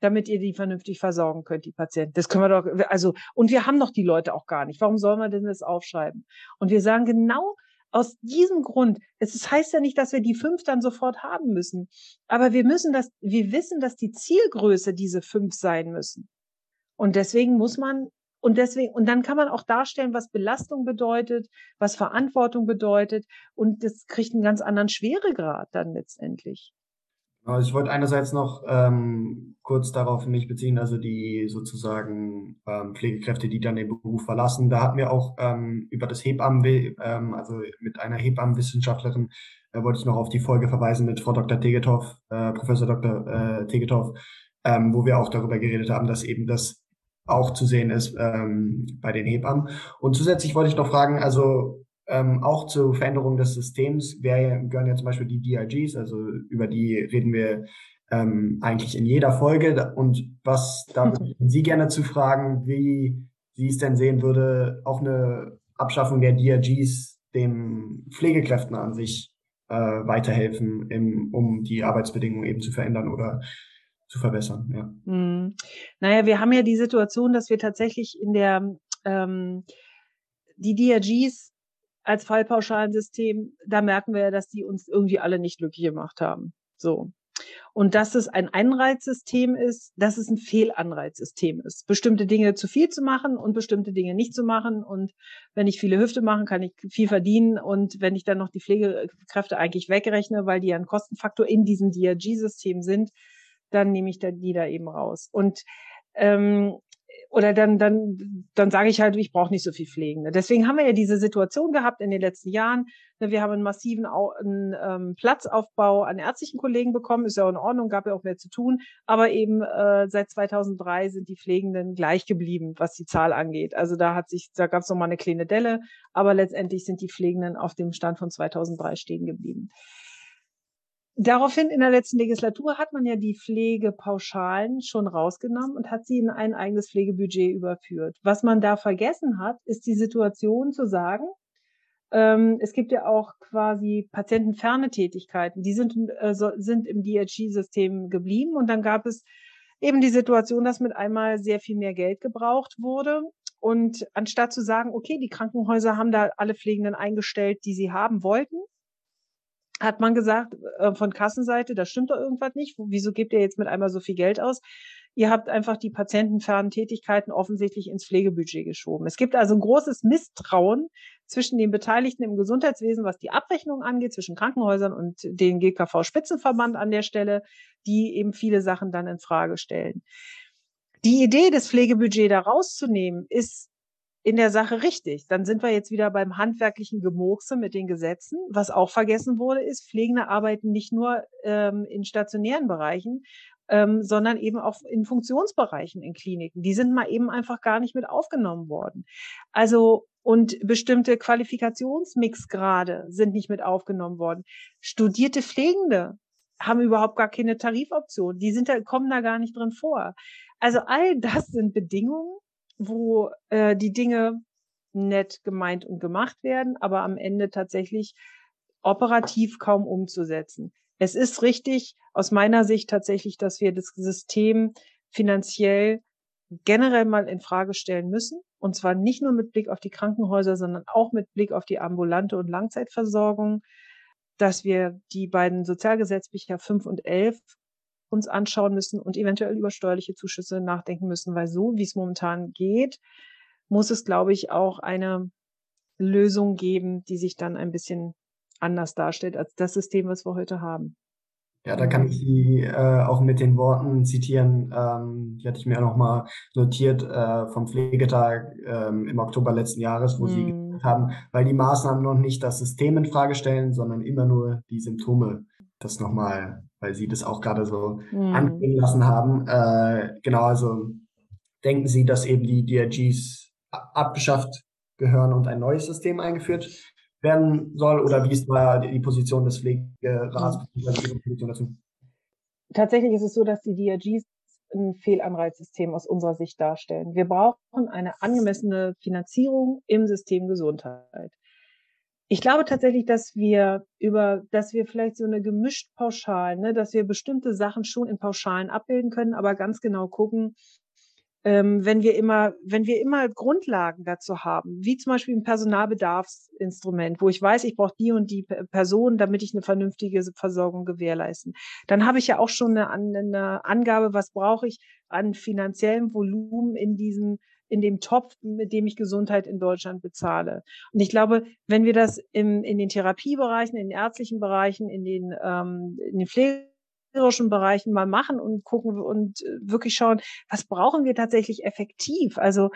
Speaker 4: damit ihr die vernünftig versorgen könnt, die Patienten. Das können wir doch, also, und wir haben doch die Leute auch gar nicht. Warum sollen wir denn das aufschreiben? Und wir sagen genau aus diesem Grund, es heißt ja nicht, dass wir die fünf dann sofort haben müssen, aber wir müssen das, wir wissen, dass die Zielgröße diese fünf sein müssen. Und deswegen muss man und deswegen, und dann kann man auch darstellen, was Belastung bedeutet, was Verantwortung bedeutet. Und das kriegt einen ganz anderen Schweregrad dann letztendlich.
Speaker 2: Also ich wollte einerseits noch ähm, kurz darauf mich beziehen, also die sozusagen ähm, Pflegekräfte, die dann den Beruf verlassen. Da hatten wir auch ähm, über das Hebammen, ähm, also mit einer Hebammenwissenschaftlerin, äh, wollte ich noch auf die Folge verweisen mit Frau Dr. Tegethoff, äh, Professor Dr. Äh, Tegethoff, ähm, wo wir auch darüber geredet haben, dass eben das auch zu sehen ist ähm, bei den Hebammen. Und zusätzlich wollte ich noch fragen, also ähm, auch zur Veränderung des Systems wär, gehören ja zum Beispiel die DRGs, also über die reden wir ähm, eigentlich in jeder Folge. Und was da würden Sie gerne zu fragen, wie Sie es denn sehen würde, auch eine Abschaffung der DRGs den Pflegekräften an sich äh, weiterhelfen, im, um die Arbeitsbedingungen eben zu verändern oder zu verbessern. Ja.
Speaker 4: Hm. Naja, wir haben ja die Situation, dass wir tatsächlich in der ähm, die DRGs als Fallpauschalensystem, da merken wir ja, dass die uns irgendwie alle nicht glücklich gemacht haben. So. Und dass es ein Anreizsystem ist, dass es ein Fehlanreizsystem ist. Bestimmte Dinge zu viel zu machen und bestimmte Dinge nicht zu machen. Und wenn ich viele Hüfte mache, kann ich viel verdienen. Und wenn ich dann noch die Pflegekräfte eigentlich wegrechne, weil die ja ein Kostenfaktor in diesem DRG-System sind, dann nehme ich die da eben raus. Und ähm, oder dann, dann, dann sage ich halt, ich brauche nicht so viel Pflegende. Deswegen haben wir ja diese Situation gehabt in den letzten Jahren. Ne, wir haben einen massiven einen, ähm, Platzaufbau an ärztlichen Kollegen bekommen, ist ja auch in Ordnung, gab ja auch mehr zu tun. Aber eben äh, seit 2003 sind die Pflegenden gleich geblieben, was die Zahl angeht. Also da hat sich, da gab es nochmal eine kleine Delle, aber letztendlich sind die Pflegenden auf dem Stand von 2003 stehen geblieben. Daraufhin in der letzten Legislatur hat man ja die Pflegepauschalen schon rausgenommen und hat sie in ein eigenes Pflegebudget überführt. Was man da vergessen hat, ist die Situation zu sagen, ähm, es gibt ja auch quasi patientenferne Tätigkeiten, die sind, äh, so, sind im DRG-System geblieben und dann gab es eben die Situation, dass mit einmal sehr viel mehr Geld gebraucht wurde. Und anstatt zu sagen, okay, die Krankenhäuser haben da alle Pflegenden eingestellt, die sie haben wollten, hat man gesagt, äh, von Kassenseite, da stimmt doch irgendwas nicht. Wieso gebt ihr jetzt mit einmal so viel Geld aus? Ihr habt einfach die patientenfernen Tätigkeiten offensichtlich ins Pflegebudget geschoben. Es gibt also ein großes Misstrauen zwischen den Beteiligten im Gesundheitswesen, was die Abrechnung angeht, zwischen Krankenhäusern und den GKV-Spitzenverband an der Stelle, die eben viele Sachen dann in Frage stellen. Die Idee, das Pflegebudget da rauszunehmen, ist in der Sache richtig. Dann sind wir jetzt wieder beim handwerklichen Gemurkse mit den Gesetzen. Was auch vergessen wurde, ist, Pflegende arbeiten nicht nur ähm, in stationären Bereichen, ähm, sondern eben auch in Funktionsbereichen in Kliniken. Die sind mal eben einfach gar nicht mit aufgenommen worden. Also und bestimmte Qualifikationsmixgrade sind nicht mit aufgenommen worden. Studierte Pflegende haben überhaupt gar keine Tarifoption. Die sind da, kommen da gar nicht drin vor. Also all das sind Bedingungen, wo äh, die Dinge nett gemeint und gemacht werden, aber am Ende tatsächlich operativ kaum umzusetzen. Es ist richtig aus meiner Sicht tatsächlich, dass wir das System finanziell generell mal in Frage stellen müssen. Und zwar nicht nur mit Blick auf die Krankenhäuser, sondern auch mit Blick auf die ambulante und Langzeitversorgung, dass wir die beiden Sozialgesetzbücher 5 und 11 uns anschauen müssen und eventuell über steuerliche Zuschüsse nachdenken müssen, weil so, wie es momentan geht, muss es, glaube ich, auch eine Lösung geben, die sich dann ein bisschen anders darstellt als das System, was wir heute haben.
Speaker 2: Ja, da kann ich Sie äh, auch mit den Worten zitieren, ähm, die hatte ich mir auch nochmal notiert äh, vom Pflegetag ähm, im Oktober letzten Jahres, wo mm. Sie hm. gesagt haben, weil die Maßnahmen noch nicht das System in Frage stellen, sondern immer nur die Symptome. Das nochmal weil Sie das auch gerade so mhm. anklingen lassen haben. Äh, genau, also denken Sie, dass eben die DRGs abgeschafft gehören und ein neues System eingeführt werden soll? Oder wie ist da die Position des Pflegerats
Speaker 4: mhm. dazu? Tatsächlich ist es so, dass die DRGs ein Fehlanreizsystem aus unserer Sicht darstellen. Wir brauchen eine angemessene Finanzierung im System Gesundheit. Ich glaube tatsächlich, dass wir über, dass wir vielleicht so eine gemischt pauschal, ne, dass wir bestimmte Sachen schon in Pauschalen abbilden können, aber ganz genau gucken, ähm, wenn wir immer, wenn wir immer Grundlagen dazu haben, wie zum Beispiel ein Personalbedarfsinstrument, wo ich weiß, ich brauche die und die Person, damit ich eine vernünftige Versorgung gewährleisten, dann habe ich ja auch schon eine, eine Angabe, was brauche ich an finanziellem Volumen in diesem in dem Topf, mit dem ich Gesundheit in Deutschland bezahle. Und ich glaube, wenn wir das im, in den Therapiebereichen, in den ärztlichen Bereichen, in den, ähm, in den Pflege Bereichen mal machen und gucken und äh, wirklich schauen, was brauchen wir tatsächlich effektiv? Also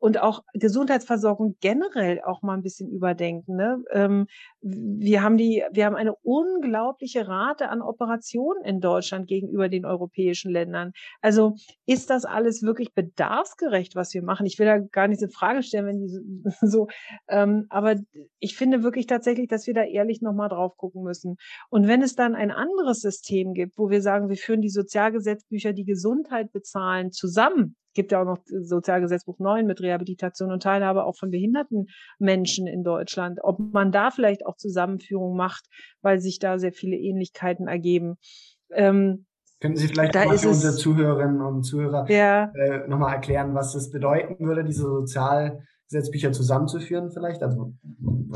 Speaker 4: und auch Gesundheitsversorgung generell auch mal ein bisschen überdenken. Ne? Ähm, wir haben die, wir haben eine unglaubliche Rate an Operationen in Deutschland gegenüber den europäischen Ländern. Also ist das alles wirklich bedarfsgerecht, was wir machen? Ich will da gar nicht in Frage stellen, wenn die so, so ähm, aber ich finde wirklich tatsächlich, dass wir da ehrlich nochmal drauf gucken müssen. Und wenn es dann ein anderes System gibt, wo wir sagen, wir führen die Sozialgesetzbücher, die Gesundheit bezahlen, zusammen, gibt ja auch noch Sozialgesetzbuch 9 mit Rehabilitation und Teilhabe auch von behinderten Menschen in Deutschland. Ob man da vielleicht auch Zusammenführung macht, weil sich da sehr viele Ähnlichkeiten ergeben.
Speaker 2: Ähm, Können Sie vielleicht da für unsere Zuhörerinnen und Zuhörer ja. äh, nochmal erklären, was es bedeuten würde, diese Sozial Gesetzbücher zusammenzuführen vielleicht? Also,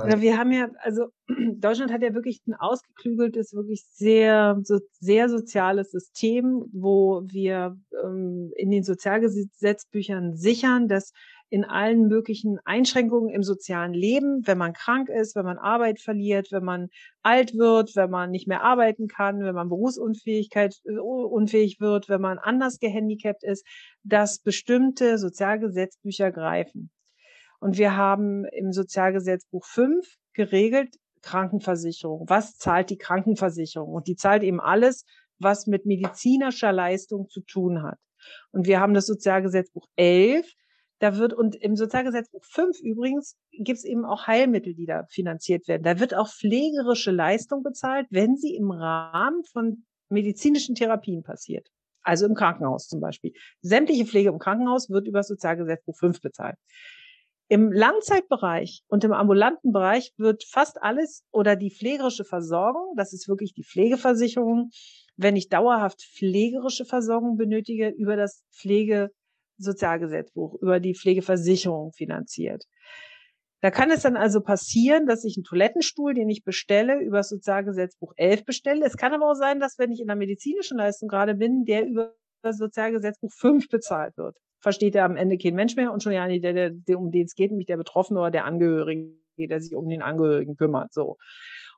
Speaker 4: ja, wir haben ja, also Deutschland hat ja wirklich ein ausgeklügeltes, wirklich sehr, so, sehr soziales System, wo wir ähm, in den Sozialgesetzbüchern sichern, dass in allen möglichen Einschränkungen im sozialen Leben, wenn man krank ist, wenn man Arbeit verliert, wenn man alt wird, wenn man nicht mehr arbeiten kann, wenn man Berufsunfähigkeit äh, unfähig wird, wenn man anders gehandicapt ist, dass bestimmte Sozialgesetzbücher greifen. Und wir haben im Sozialgesetzbuch 5 geregelt, Krankenversicherung. Was zahlt die Krankenversicherung? Und die zahlt eben alles, was mit medizinischer Leistung zu tun hat. Und wir haben das Sozialgesetzbuch 11. Da wird, und im Sozialgesetzbuch 5 übrigens gibt es eben auch Heilmittel, die da finanziert werden. Da wird auch pflegerische Leistung bezahlt, wenn sie im Rahmen von medizinischen Therapien passiert. Also im Krankenhaus zum Beispiel. Sämtliche Pflege im Krankenhaus wird über Sozialgesetzbuch 5 bezahlt. Im Langzeitbereich und im ambulanten Bereich wird fast alles oder die pflegerische Versorgung, das ist wirklich die Pflegeversicherung, wenn ich dauerhaft pflegerische Versorgung benötige, über das Pflegesozialgesetzbuch, über die Pflegeversicherung finanziert. Da kann es dann also passieren, dass ich einen Toilettenstuhl, den ich bestelle, über das Sozialgesetzbuch 11 bestelle. Es kann aber auch sein, dass wenn ich in der medizinischen Leistung gerade bin, der über das Sozialgesetzbuch 5 bezahlt wird versteht er am Ende kein Mensch mehr und schon ja nicht der, der, der um den es geht, nämlich der Betroffene oder der Angehörige, der sich um den Angehörigen kümmert. So.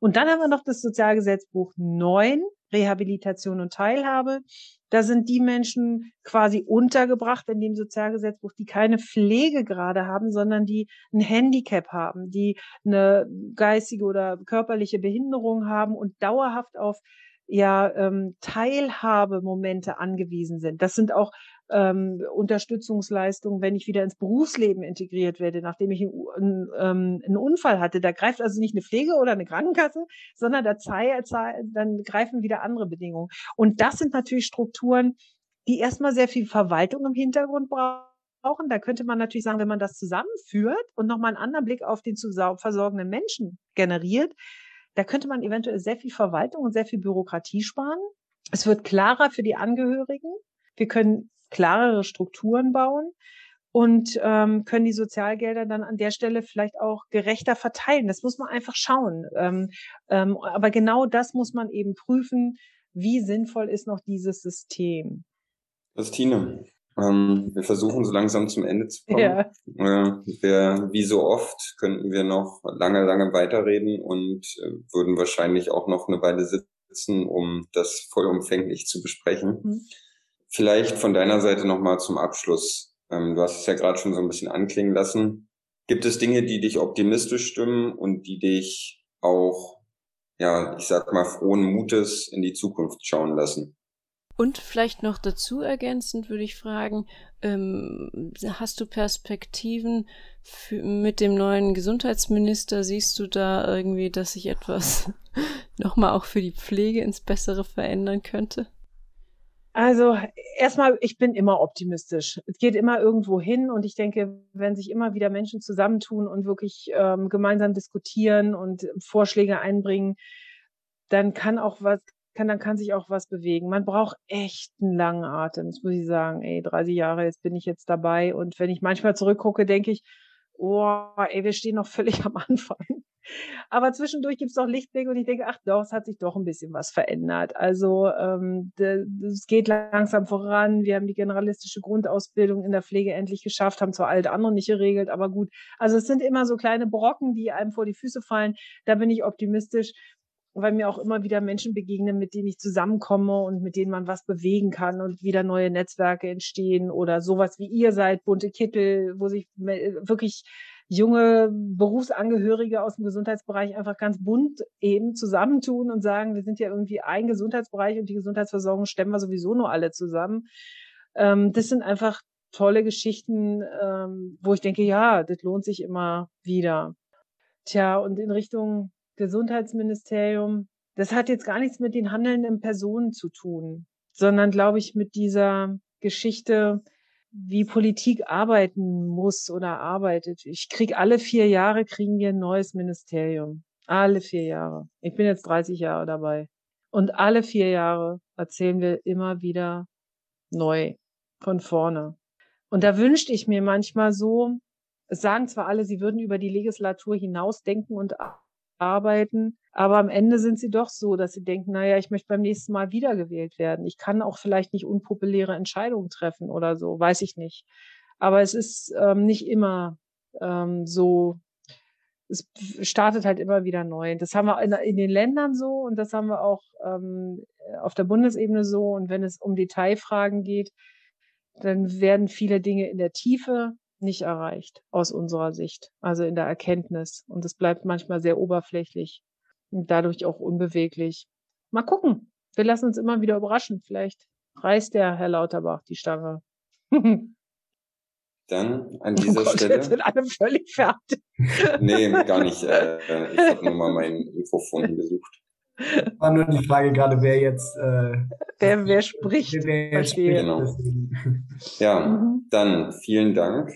Speaker 4: Und dann haben wir noch das Sozialgesetzbuch 9, Rehabilitation und Teilhabe. Da sind die Menschen quasi untergebracht in dem Sozialgesetzbuch, die keine Pflege gerade haben, sondern die ein Handicap haben, die eine geistige oder körperliche Behinderung haben und dauerhaft auf ja ähm, Teilhabemomente angewiesen sind. Das sind auch ähm, Unterstützungsleistungen, wenn ich wieder ins Berufsleben integriert werde, nachdem ich einen, ähm, einen Unfall hatte. Da greift also nicht eine Pflege oder eine Krankenkasse, sondern da zahl, zahl, dann greifen wieder andere Bedingungen. Und das sind natürlich Strukturen, die erstmal sehr viel Verwaltung im Hintergrund brauchen. Da könnte man natürlich sagen, wenn man das zusammenführt und nochmal einen anderen Blick auf den zu versorgenden Menschen generiert, da könnte man eventuell sehr viel Verwaltung und sehr viel Bürokratie sparen. Es wird klarer für die Angehörigen. Wir können klarere Strukturen bauen und ähm, können die Sozialgelder dann an der Stelle vielleicht auch gerechter verteilen. Das muss man einfach schauen. Ähm, ähm, aber genau das muss man eben prüfen, wie sinnvoll ist noch dieses System.
Speaker 3: Christine, ähm, wir versuchen so langsam zum Ende zu kommen. Ja. Äh, wir, wie so oft könnten wir noch lange, lange weiterreden und äh, würden wahrscheinlich auch noch eine Weile sitzen, um das vollumfänglich zu besprechen. Mhm. Vielleicht von deiner Seite nochmal zum Abschluss. Ähm, du hast es ja gerade schon so ein bisschen anklingen lassen. Gibt es Dinge, die dich optimistisch stimmen und die dich auch, ja, ich sag mal, frohen Mutes in die Zukunft schauen lassen?
Speaker 1: Und vielleicht noch dazu ergänzend würde ich fragen, ähm, hast du Perspektiven für, mit dem neuen Gesundheitsminister? Siehst du da irgendwie, dass sich etwas nochmal auch für die Pflege ins Bessere verändern könnte?
Speaker 4: Also erstmal, ich bin immer optimistisch. Es geht immer irgendwo hin und ich denke, wenn sich immer wieder Menschen zusammentun und wirklich ähm, gemeinsam diskutieren und Vorschläge einbringen, dann kann auch was, kann, dann kann sich auch was bewegen. Man braucht echt einen langen Atem, das muss ich sagen. Ey, 30 Jahre, jetzt bin ich jetzt dabei und wenn ich manchmal zurückgucke, denke ich, oh, ey, wir stehen noch völlig am Anfang. Aber zwischendurch gibt es auch Lichtblicke und ich denke, ach doch, es hat sich doch ein bisschen was verändert. Also ähm, es geht langsam voran. Wir haben die generalistische Grundausbildung in der Pflege endlich geschafft, haben zwar alt andere nicht geregelt, aber gut. Also es sind immer so kleine Brocken, die einem vor die Füße fallen. Da bin ich optimistisch weil mir auch immer wieder Menschen begegnen, mit denen ich zusammenkomme und mit denen man was bewegen kann und wieder neue Netzwerke entstehen oder sowas wie ihr seid, bunte Kittel, wo sich wirklich junge Berufsangehörige aus dem Gesundheitsbereich einfach ganz bunt eben zusammentun und sagen, wir sind ja irgendwie ein Gesundheitsbereich und die Gesundheitsversorgung stemmen wir sowieso nur alle zusammen. Ähm, das sind einfach tolle Geschichten, ähm, wo ich denke, ja, das lohnt sich immer wieder. Tja, und in Richtung Gesundheitsministerium, das hat jetzt gar nichts mit den handelnden Personen zu tun, sondern glaube ich mit dieser Geschichte, wie Politik arbeiten muss oder arbeitet. Ich krieg alle vier Jahre kriegen wir ein neues Ministerium. Alle vier Jahre. Ich bin jetzt 30 Jahre dabei. Und alle vier Jahre erzählen wir immer wieder neu von vorne. Und da wünschte ich mir manchmal so, es sagen zwar alle, sie würden über die Legislatur hinaus denken und arbeiten. Aber am Ende sind sie doch so, dass sie denken, naja, ich möchte beim nächsten Mal wiedergewählt werden. Ich kann auch vielleicht nicht unpopuläre Entscheidungen treffen oder so, weiß ich nicht. Aber es ist ähm, nicht immer ähm, so, es startet halt immer wieder neu. Das haben wir in, in den Ländern so und das haben wir auch ähm, auf der Bundesebene so. Und wenn es um Detailfragen geht, dann werden viele Dinge in der Tiefe nicht erreicht aus unserer Sicht, also in der Erkenntnis. Und es bleibt manchmal sehr oberflächlich und dadurch auch unbeweglich. Mal gucken. Wir lassen uns immer wieder überraschen. Vielleicht reißt der Herr Lauterbach die Stange.
Speaker 3: Dann an oh dieser oh Gott, Stelle.
Speaker 4: Jetzt sind alle völlig fertig.
Speaker 3: nee, gar nicht. Äh, ich habe nur mal mein Mikrofon hingesucht.
Speaker 2: War nur die Frage gerade, wer jetzt. Äh,
Speaker 4: wer, wer spricht.
Speaker 2: Wer jetzt spricht. Genau.
Speaker 3: Ja, mhm. dann vielen Dank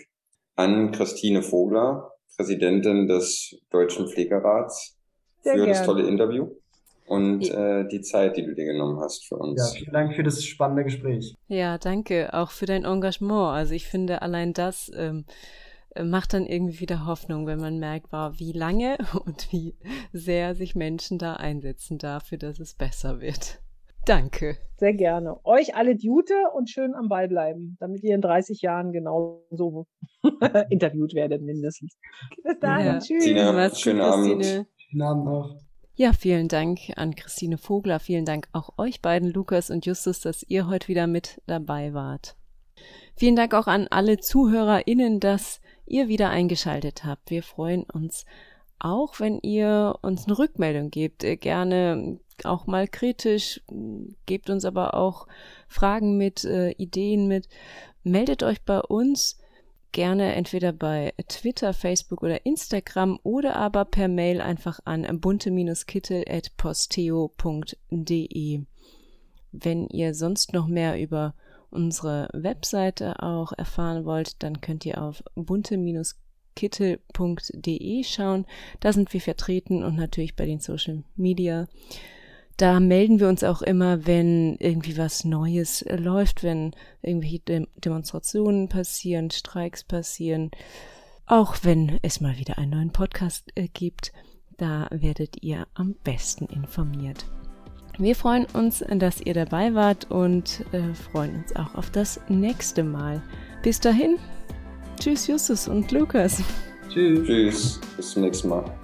Speaker 3: an Christine Vogler, Präsidentin des Deutschen Pflegerats, Sehr für gern. das tolle Interview und äh, die Zeit, die du dir genommen hast für uns.
Speaker 2: Ja, vielen Dank für das spannende Gespräch.
Speaker 1: Ja, danke auch für dein Engagement. Also ich finde, allein das ähm, macht dann irgendwie wieder Hoffnung, wenn man merkt, wow, wie lange und wie sehr sich Menschen da einsetzen dafür, dass es besser wird. Danke.
Speaker 4: Sehr gerne. Euch alle Jute und schön am Ball bleiben, damit ihr in 30 Jahren genau so interviewt werdet, mindestens. Bis dahin. Ja. Tschüss.
Speaker 3: Tina, schönen Abend.
Speaker 2: Schönen Abend noch.
Speaker 1: Ja, vielen Dank an Christine Vogler. Vielen Dank auch euch beiden, Lukas und Justus, dass ihr heute wieder mit dabei wart. Vielen Dank auch an alle ZuhörerInnen, dass ihr wieder eingeschaltet habt. Wir freuen uns auch, wenn ihr uns eine Rückmeldung gebt. Äh, gerne auch mal kritisch, gebt uns aber auch Fragen mit, äh, Ideen mit. Meldet euch bei uns gerne entweder bei Twitter, Facebook oder Instagram oder aber per Mail einfach an bunte-kittel.posteo.de. Wenn ihr sonst noch mehr über unsere Webseite auch erfahren wollt, dann könnt ihr auf bunte-kittel.de schauen. Da sind wir vertreten und natürlich bei den Social Media da melden wir uns auch immer, wenn irgendwie was Neues äh, läuft, wenn irgendwelche Dem Demonstrationen passieren, Streiks passieren. Auch wenn es mal wieder einen neuen Podcast äh, gibt, da werdet ihr am besten informiert. Wir freuen uns, dass ihr dabei wart und äh, freuen uns auch auf das nächste Mal. Bis dahin, tschüss Justus und Lukas.
Speaker 3: Tschüss. Tschüss, bis zum nächsten Mal.